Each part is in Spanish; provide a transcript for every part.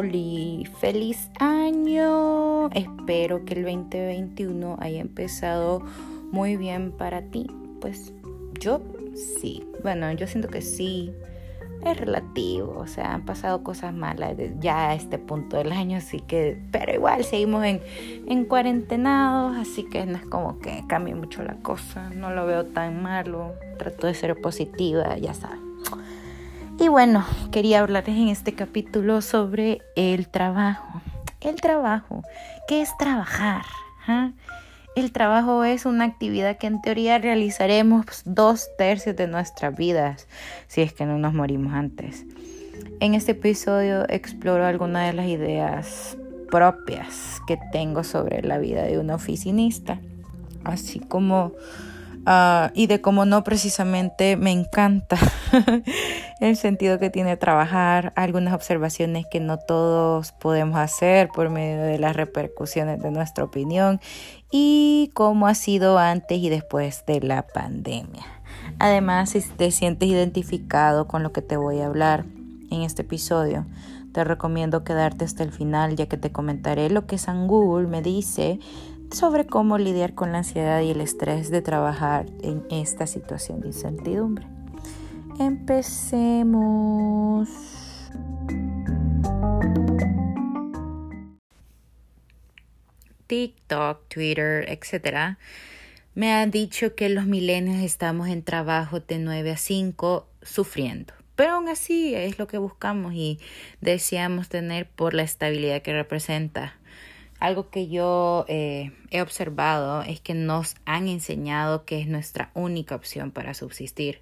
Oli, feliz año. Espero que el 2021 haya empezado muy bien para ti. Pues yo sí. Bueno, yo siento que sí. Es relativo, o sea, han pasado cosas malas ya a este punto del año, así que, pero igual seguimos en, en cuarentenados, así que no es como que cambie mucho la cosa, no lo veo tan malo, trato de ser positiva, ya saben. Bueno, quería hablarles en este capítulo sobre el trabajo. El trabajo, ¿qué es trabajar? ¿Ah? El trabajo es una actividad que en teoría realizaremos dos tercios de nuestras vidas, si es que no nos morimos antes. En este episodio exploro algunas de las ideas propias que tengo sobre la vida de un oficinista, así como Ah, y de cómo no precisamente me encanta el sentido que tiene trabajar, algunas observaciones que no todos podemos hacer por medio de las repercusiones de nuestra opinión y cómo ha sido antes y después de la pandemia. Además, si te sientes identificado con lo que te voy a hablar en este episodio, te recomiendo quedarte hasta el final ya que te comentaré lo que San Google me dice sobre cómo lidiar con la ansiedad y el estrés de trabajar en esta situación de incertidumbre. Empecemos. TikTok, Twitter, etc. me han dicho que los milenios estamos en trabajo de 9 a 5 sufriendo. Pero aún así es lo que buscamos y deseamos tener por la estabilidad que representa algo que yo eh, he observado es que nos han enseñado que es nuestra única opción para subsistir.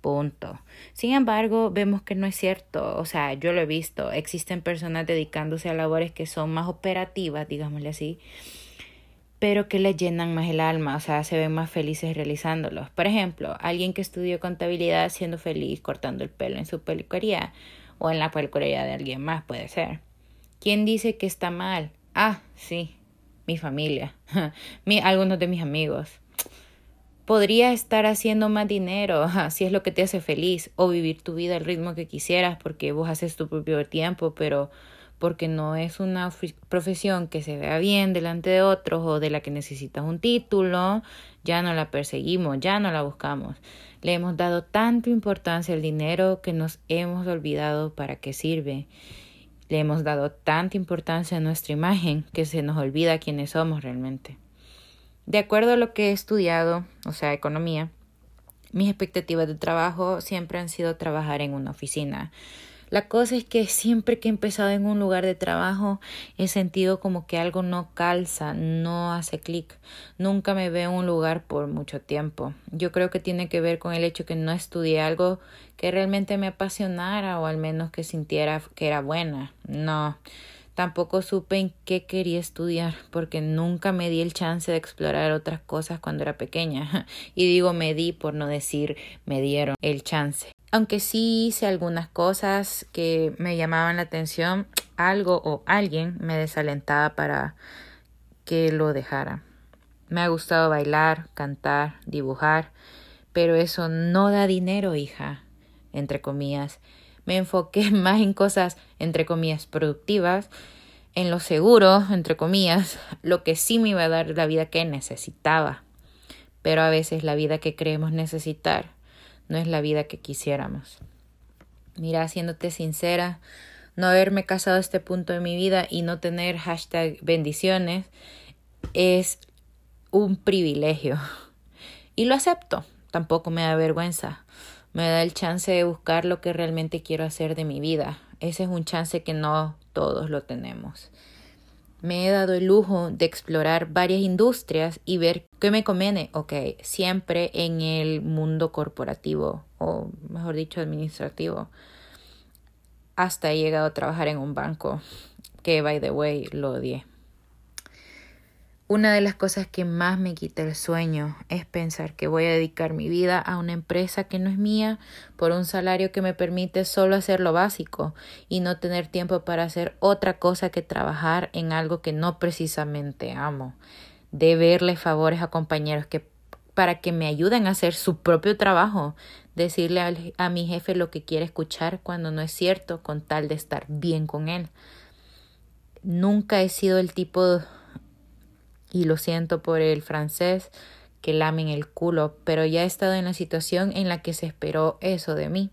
Punto. Sin embargo, vemos que no es cierto. O sea, yo lo he visto. Existen personas dedicándose a labores que son más operativas, digámosle así, pero que les llenan más el alma, o sea, se ven más felices realizándolos. Por ejemplo, alguien que estudió contabilidad siendo feliz cortando el pelo en su peluquería o en la peluquería de alguien más, puede ser. ¿Quién dice que está mal? Ah, sí, mi familia, mi, algunos de mis amigos. Podría estar haciendo más dinero si es lo que te hace feliz o vivir tu vida al ritmo que quisieras porque vos haces tu propio tiempo, pero porque no es una profesión que se vea bien delante de otros o de la que necesitas un título, ya no la perseguimos, ya no la buscamos. Le hemos dado tanta importancia al dinero que nos hemos olvidado para qué sirve. Le hemos dado tanta importancia a nuestra imagen que se nos olvida quiénes somos realmente. De acuerdo a lo que he estudiado, o sea, economía, mis expectativas de trabajo siempre han sido trabajar en una oficina. La cosa es que siempre que he empezado en un lugar de trabajo he sentido como que algo no calza, no hace clic. Nunca me veo en un lugar por mucho tiempo. Yo creo que tiene que ver con el hecho que no estudié algo que realmente me apasionara o al menos que sintiera que era buena. No. Tampoco supe en qué quería estudiar porque nunca me di el chance de explorar otras cosas cuando era pequeña. Y digo me di por no decir me dieron el chance. Aunque sí hice algunas cosas que me llamaban la atención, algo o alguien me desalentaba para que lo dejara. Me ha gustado bailar, cantar, dibujar, pero eso no da dinero, hija, entre comillas. Me enfoqué más en cosas, entre comillas, productivas, en lo seguro, entre comillas, lo que sí me iba a dar la vida que necesitaba. Pero a veces la vida que creemos necesitar no es la vida que quisiéramos. Mira, haciéndote sincera, no haberme casado a este punto de mi vida y no tener hashtag bendiciones es un privilegio. Y lo acepto, tampoco me da vergüenza. Me da el chance de buscar lo que realmente quiero hacer de mi vida. Ese es un chance que no todos lo tenemos. Me he dado el lujo de explorar varias industrias y ver qué me conviene. Ok, siempre en el mundo corporativo o mejor dicho administrativo. Hasta he llegado a trabajar en un banco que, by the way, lo odié. Una de las cosas que más me quita el sueño es pensar que voy a dedicar mi vida a una empresa que no es mía por un salario que me permite solo hacer lo básico y no tener tiempo para hacer otra cosa que trabajar en algo que no precisamente amo. De verle favores a compañeros que para que me ayuden a hacer su propio trabajo, decirle a, a mi jefe lo que quiere escuchar cuando no es cierto con tal de estar bien con él nunca he sido el tipo, y lo siento por el francés, que lamen el culo, pero ya he estado en la situación en la que se esperó eso de mí.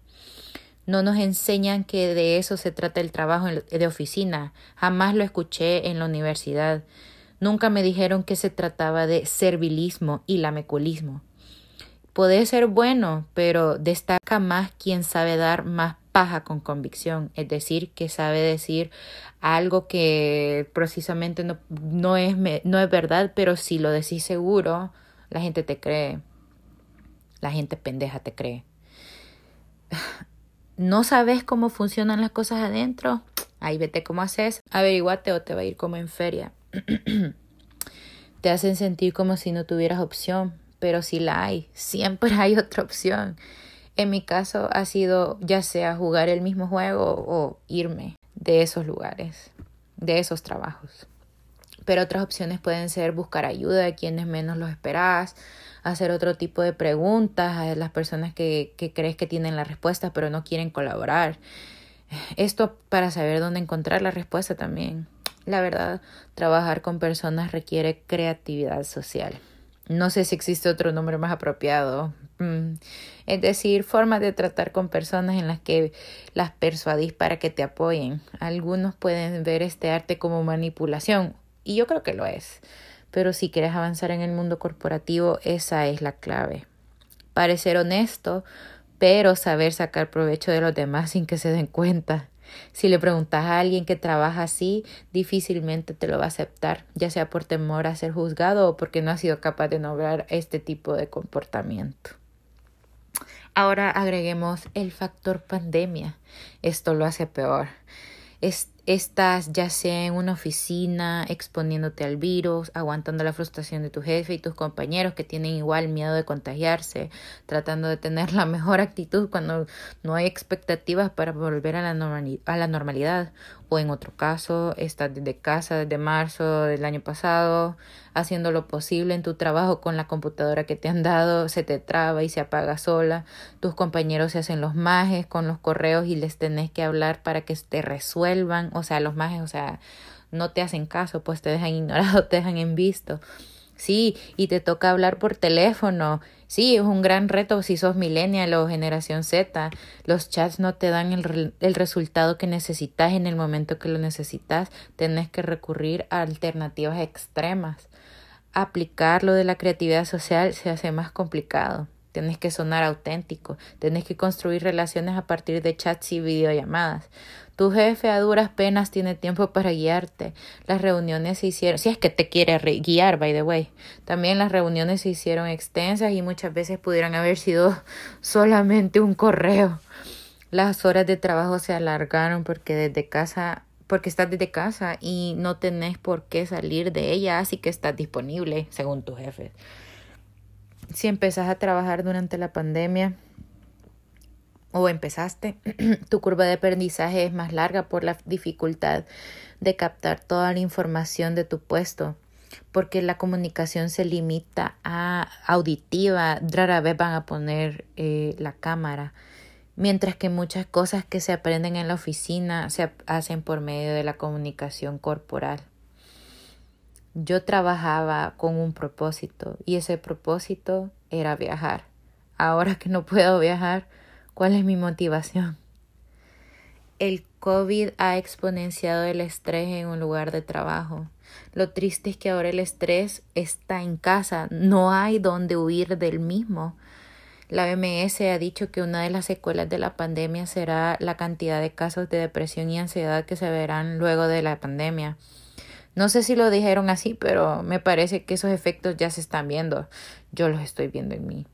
No nos enseñan que de eso se trata el trabajo de oficina. Jamás lo escuché en la universidad. Nunca me dijeron que se trataba de servilismo y lameculismo. Puede ser bueno, pero destaca más quien sabe dar más paja con convicción, es decir, que sabe decir algo que precisamente no, no, es, no es verdad, pero si lo decís seguro, la gente te cree. La gente pendeja te cree no sabes cómo funcionan las cosas adentro, ahí vete cómo haces, averiguate o te va a ir como en feria. te hacen sentir como si no tuvieras opción, pero si la hay, siempre hay otra opción. En mi caso ha sido ya sea jugar el mismo juego o irme de esos lugares, de esos trabajos. Pero otras opciones pueden ser buscar ayuda a quienes menos los esperas, hacer otro tipo de preguntas a las personas que, que crees que tienen la respuesta pero no quieren colaborar. Esto para saber dónde encontrar la respuesta también. La verdad, trabajar con personas requiere creatividad social. No sé si existe otro nombre más apropiado. Mm, es decir, formas de tratar con personas en las que las persuadís para que te apoyen. Algunos pueden ver este arte como manipulación, y yo creo que lo es. Pero si quieres avanzar en el mundo corporativo, esa es la clave. Parecer honesto, pero saber sacar provecho de los demás sin que se den cuenta. Si le preguntas a alguien que trabaja así, difícilmente te lo va a aceptar, ya sea por temor a ser juzgado o porque no ha sido capaz de nombrar este tipo de comportamiento. Ahora agreguemos el factor pandemia. Esto lo hace peor estás ya sea en una oficina exponiéndote al virus, aguantando la frustración de tu jefe y tus compañeros que tienen igual miedo de contagiarse, tratando de tener la mejor actitud cuando no hay expectativas para volver a la, a la normalidad, o en otro caso, estás desde casa desde marzo del año pasado, haciendo lo posible en tu trabajo con la computadora que te han dado, se te traba y se apaga sola, tus compañeros se hacen los majes con los correos y les tenés que hablar para que te resuelvan o sea, los majes, o sea, no te hacen caso, pues te dejan ignorado, te dejan en visto. Sí, y te toca hablar por teléfono. Sí, es un gran reto si sos millennial o generación Z. Los chats no te dan el, el resultado que necesitas en el momento que lo necesitas. Tenés que recurrir a alternativas extremas. Aplicar lo de la creatividad social se hace más complicado. Tienes que sonar auténtico, tienes que construir relaciones a partir de chats y videollamadas. Tu jefe a duras penas tiene tiempo para guiarte. Las reuniones se hicieron, si es que te quiere guiar, by the way. También las reuniones se hicieron extensas y muchas veces pudieran haber sido solamente un correo. Las horas de trabajo se alargaron porque desde casa porque estás desde casa y no tenés por qué salir de ella, así que estás disponible según tu jefe si empezás a trabajar durante la pandemia o empezaste, tu curva de aprendizaje es más larga por la dificultad de captar toda la información de tu puesto, porque la comunicación se limita a auditiva, rara vez van a poner eh, la cámara, mientras que muchas cosas que se aprenden en la oficina se hacen por medio de la comunicación corporal. Yo trabajaba con un propósito y ese propósito era viajar. Ahora que no puedo viajar, ¿cuál es mi motivación? El COVID ha exponenciado el estrés en un lugar de trabajo. Lo triste es que ahora el estrés está en casa, no hay donde huir del mismo. La OMS ha dicho que una de las secuelas de la pandemia será la cantidad de casos de depresión y ansiedad que se verán luego de la pandemia. No sé si lo dijeron así, pero me parece que esos efectos ya se están viendo. Yo los estoy viendo en mí.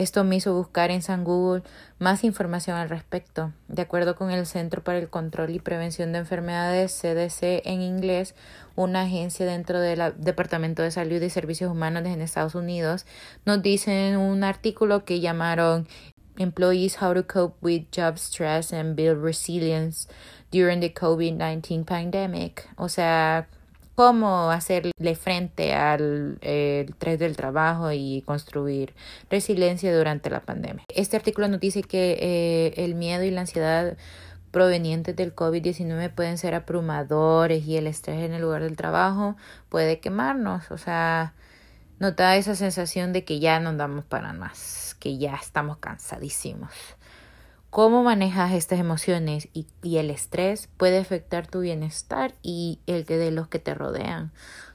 Esto me hizo buscar en San Google más información al respecto. De acuerdo con el Centro para el Control y Prevención de Enfermedades, CDC en inglés, una agencia dentro del Departamento de Salud y Servicios Humanos en Estados Unidos, nos dice en un artículo que llamaron Employees How to Cope with Job Stress and Build Resilience During the COVID-19 Pandemic. O sea, cómo hacerle frente al estrés del trabajo y construir resiliencia durante la pandemia. Este artículo nos dice que eh, el miedo y la ansiedad provenientes del COVID-19 pueden ser abrumadores y el estrés en el lugar del trabajo puede quemarnos. O sea, nota esa sensación de que ya no damos para más, que ya estamos cansadísimos. Cómo manejas estas emociones y, el estrés puede afectar tu bienestar y el de los que te rodean,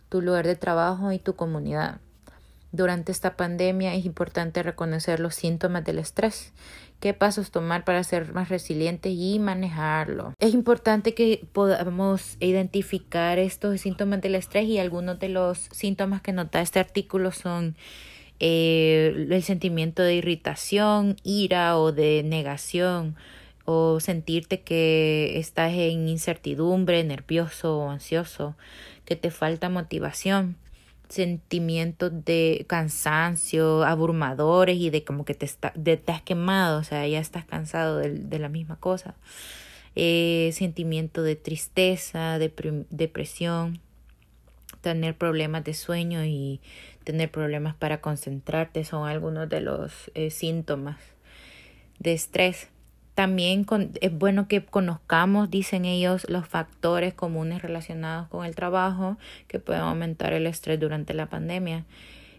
tu lugar de trabajo y tu comunidad. Durante esta pandemia es importante reconocer los síntomas del estrés qué pasos tomar para ser más resilientes y manejarlo. Es importante que podamos identificar estos síntomas del estrés y algunos de los síntomas que nota este artículo son eh, el sentimiento de irritación, ira o de negación o sentirte que estás en incertidumbre, nervioso o ansioso, que te falta motivación sentimientos de cansancio abrumadores y de como que te, está, te has quemado, o sea, ya estás cansado de, de la misma cosa. Eh, sentimiento de tristeza, de depresión, tener problemas de sueño y tener problemas para concentrarte son algunos de los eh, síntomas de estrés. También es bueno que conozcamos, dicen ellos, los factores comunes relacionados con el trabajo que pueden aumentar el estrés durante la pandemia.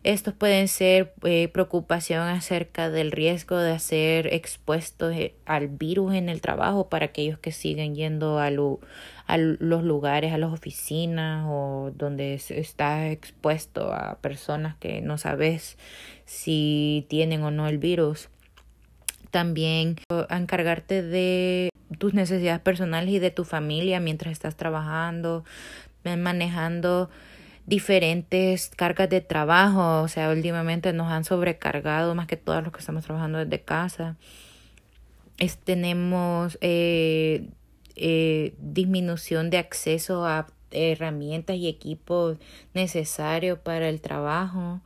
Estos pueden ser eh, preocupación acerca del riesgo de ser expuestos eh, al virus en el trabajo para aquellos que siguen yendo a, a los lugares, a las oficinas o donde estás expuesto a personas que no sabes si tienen o no el virus. También a encargarte de tus necesidades personales y de tu familia mientras estás trabajando, manejando diferentes cargas de trabajo, o sea, últimamente nos han sobrecargado más que todos los que estamos trabajando desde casa. Es, tenemos eh, eh, disminución de acceso a herramientas y equipos necesarios para el trabajo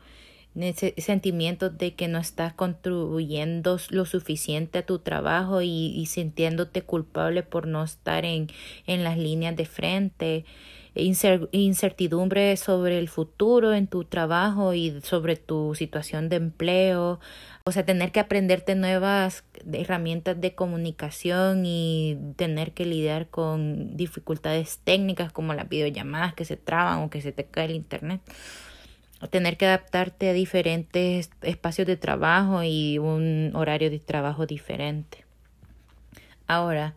sentimientos de que no estás contribuyendo lo suficiente a tu trabajo y, sintiéndote culpable por no estar en, en las líneas de frente, incertidumbre sobre el futuro en tu trabajo y sobre tu situación de empleo, o sea, tener que aprenderte nuevas herramientas de comunicación y tener que lidiar con dificultades técnicas como las videollamadas que se traban o que se te cae el internet tener que adaptarte a diferentes espacios de trabajo y un horario de trabajo diferente. Ahora,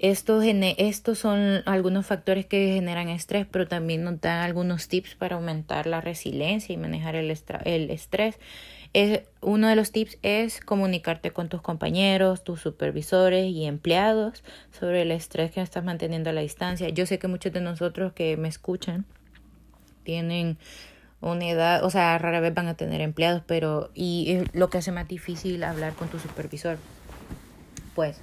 estos, estos son algunos factores que generan estrés, pero también nos dan algunos tips para aumentar la resiliencia y manejar el, el estrés. Es, uno de los tips es comunicarte con tus compañeros, tus supervisores y empleados sobre el estrés que estás manteniendo a la distancia. Yo sé que muchos de nosotros que me escuchan tienen una edad, o sea, rara vez van a tener empleados, pero y es lo que hace más difícil hablar con tu supervisor. Pues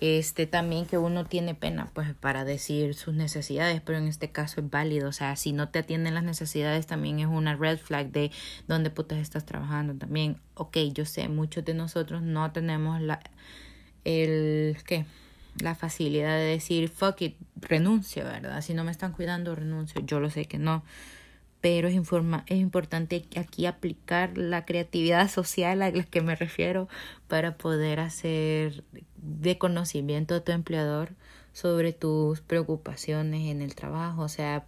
este también que uno tiene pena pues para decir sus necesidades, pero en este caso es válido, o sea, si no te atienden las necesidades también es una red flag de dónde putas estás trabajando también. Ok, yo sé, muchos de nosotros no tenemos la el ¿qué? la facilidad de decir fuck it, renuncio, ¿verdad? Si no me están cuidando, renuncio. Yo lo sé que no pero es, informa es importante aquí aplicar la creatividad social a la que me refiero para poder hacer de conocimiento a tu empleador sobre tus preocupaciones en el trabajo. O sea,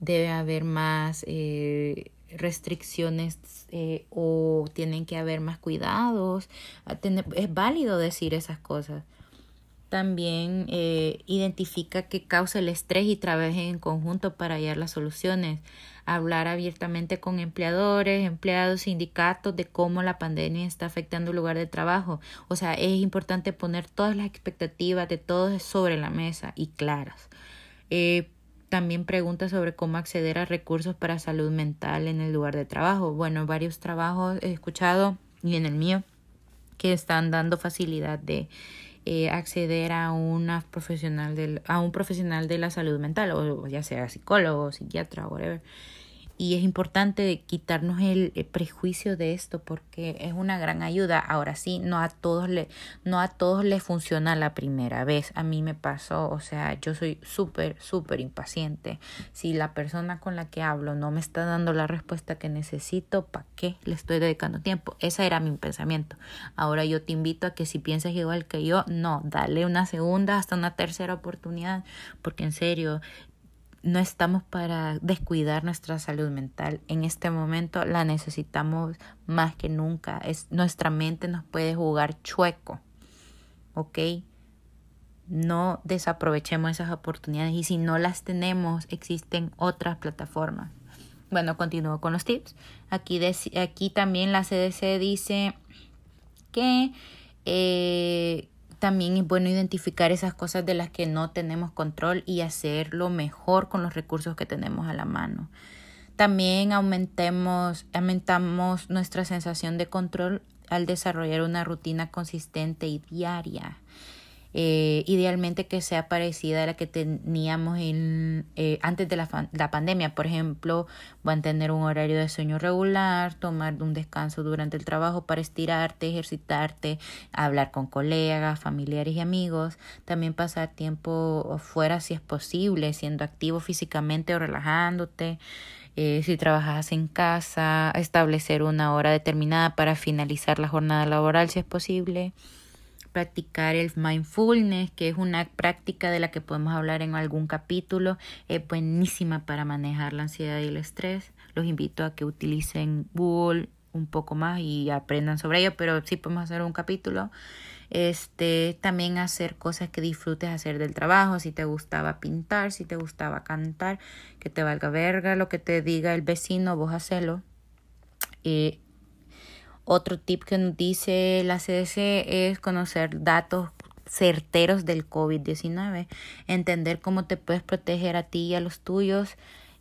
debe haber más eh, restricciones eh, o tienen que haber más cuidados. es válido decir esas cosas. También eh, identifica qué causa el estrés y trabaje en conjunto para hallar las soluciones hablar abiertamente con empleadores, empleados, sindicatos de cómo la pandemia está afectando el lugar de trabajo. O sea, es importante poner todas las expectativas de todos sobre la mesa y claras. Eh, también pregunta sobre cómo acceder a recursos para salud mental en el lugar de trabajo. Bueno, varios trabajos he escuchado y en el mío que están dando facilidad de eh, acceder a una profesional del, a un profesional de la salud mental o ya sea psicólogo, psiquiatra, whatever y es importante quitarnos el, prejuicio de esto porque es una gran ayuda. Ahora sí, no a todos le, no a todos les funciona la primera vez. A mí me pasó, o sea, yo soy súper, súper impaciente. Si la persona con la que hablo no me está dando la respuesta que necesito, ¿para qué le estoy dedicando tiempo? Ese era mi pensamiento. Ahora yo te invito a que si piensas igual que yo, no, dale una segunda hasta una tercera oportunidad, porque en serio, no estamos para descuidar nuestra salud mental. En este momento la necesitamos más que nunca. Es, nuestra mente nos puede jugar chueco. ¿Ok? No desaprovechemos esas oportunidades y si no las tenemos, existen otras plataformas. Bueno, continúo con los tips. Aquí, aquí también la CDC dice que eh, también es bueno identificar esas cosas de las que no tenemos control y hacerlo mejor con los recursos que tenemos a la mano. También aumentemos, aumentamos nuestra sensación de control al desarrollar una rutina consistente y diaria. Eh, idealmente que sea parecida a la que teníamos en, eh, antes de la, la, pandemia. Por ejemplo, tener un horario de sueño regular, tomar un descanso durante el trabajo para estirarte, ejercitarte, hablar con colegas, familiares y amigos. También pasar tiempo fuera si es posible, siendo activo físicamente o relajándote. Eh, si trabajas en casa, establecer una hora determinada para finalizar la jornada laboral si es posible practicar el mindfulness, que es una práctica de la que podemos hablar en algún capítulo. Es buenísima para manejar la ansiedad y el estrés. Los invito a que utilicen Google un poco más y aprendan sobre ello, pero sí podemos hacer un capítulo. Este, también hacer cosas que disfrutes hacer del trabajo, si te gustaba pintar, si te gustaba cantar, que te valga verga lo que te diga el vecino, vos hacelo. Eh, otro tip que nos dice la CDC es conocer datos certeros del COVID-19, entender cómo te puedes proteger a ti y a los tuyos,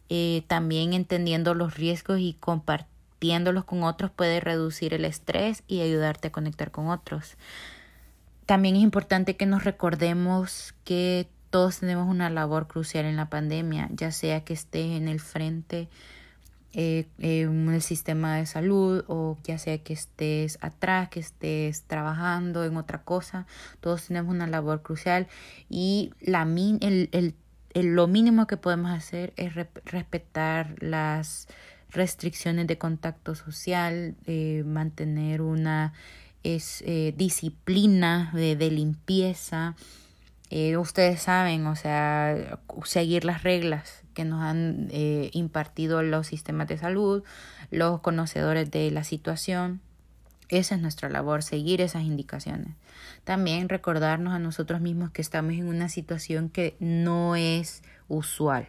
eh, también entendiendo los riesgos y compartiéndolos con otros puede reducir el estrés y ayudarte a conectar con otros. También es importante que nos recordemos que todos tenemos una labor crucial en la pandemia, ya sea que estés en el frente eh, en el sistema de salud o ya sea que estés atrás, que estés trabajando en otra cosa, todos tenemos una labor crucial y la el, el, lo mínimo que podemos hacer es respetar las restricciones de contacto social, eh, mantener una es, eh, disciplina de, de limpieza, eh, ustedes saben, o sea, seguir las reglas que nos han eh, impartido los sistemas de salud, los conocedores de la situación. Esa es nuestra labor, seguir esas indicaciones. También recordarnos a nosotros mismos que estamos en una situación que no es usual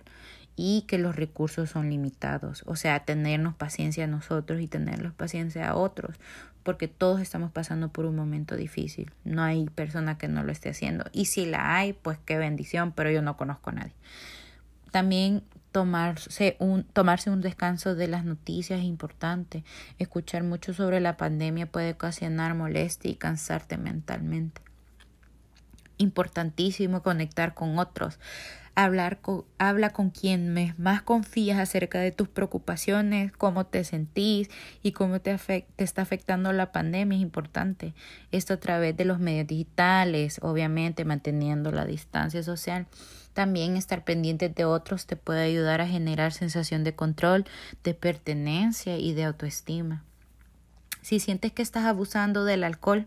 y que los recursos son limitados. O sea, tenernos paciencia a nosotros y tenerlos paciencia a otros porque todos estamos pasando por un momento difícil. No hay persona que no lo esté haciendo. Y si la hay, pues qué bendición, pero yo no conozco a nadie. También tomarse un, tomarse un descanso de las noticias es importante. Escuchar mucho sobre la pandemia puede ocasionar molestia y cansarte mentalmente. Importantísimo conectar con otros hablar con, habla con quien más confías acerca de tus preocupaciones, cómo te sentís y cómo te, te está afectando la pandemia es importante. Esto a través de los medios digitales, obviamente manteniendo la distancia social. También estar pendiente de otros te puede ayudar a generar sensación de control, de pertenencia y de autoestima. Si sientes que estás abusando del alcohol,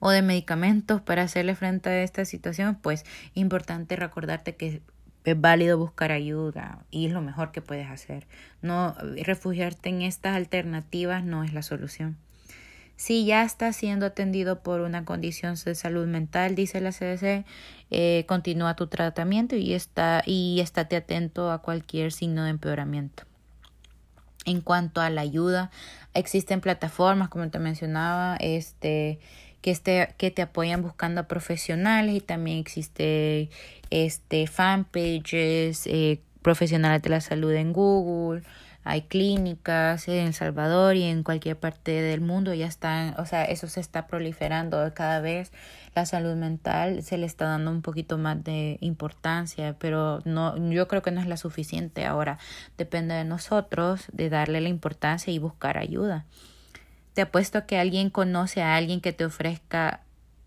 o de medicamentos para hacerle frente a esta situación, pues importante recordarte que es válido buscar ayuda y es lo mejor que puedes hacer. No refugiarte en estas alternativas no es la solución. Si ya estás siendo atendido por una condición de salud mental, dice la CDC, eh, continúa tu tratamiento y está y estate atento a cualquier signo de empeoramiento. En cuanto a la ayuda, existen plataformas, como te mencionaba, este que, este, que te apoyan buscando a profesionales y también existe este fanpages, eh, profesionales de la salud en Google, hay clínicas en El Salvador y en cualquier parte del mundo ya están, o sea, eso se está proliferando cada vez. La salud mental se le está dando un poquito más de importancia, pero no, yo creo que no es la suficiente. Ahora depende de nosotros de darle la importancia y buscar ayuda. Te apuesto que alguien conoce a alguien que te ofrezca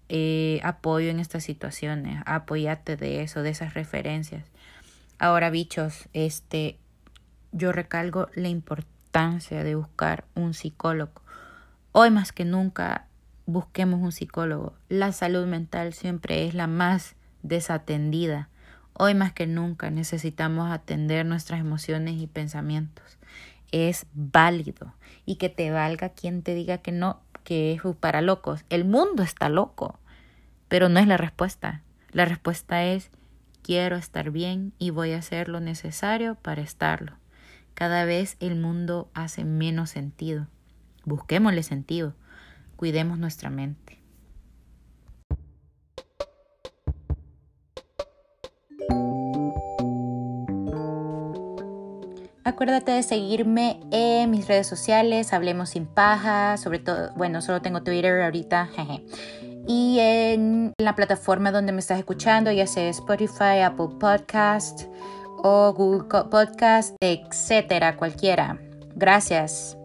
eh, apoyo en estas situaciones. Apóyate de eso, de esas referencias. Ahora, bichos, este, yo recalgo la importancia de buscar un psicólogo. Hoy más que nunca busquemos un psicólogo. La salud mental siempre es la más desatendida. Hoy más que nunca necesitamos atender nuestras emociones y pensamientos. Es válido y que te valga quien te diga que no, que es para locos. El mundo está loco, pero no es la respuesta. La respuesta es quiero estar bien y voy a hacer lo necesario para estarlo. Cada vez el mundo hace menos sentido. Busquémosle sentido. Cuidemos nuestra mente. Acuérdate de seguirme en mis redes sociales, Hablemos sin paja, sobre todo, bueno, solo tengo Twitter ahorita, jeje. Y en la plataforma donde me estás escuchando, ya sea Spotify, Apple Podcast, Google Podcast, etcétera, cualquiera. Gracias.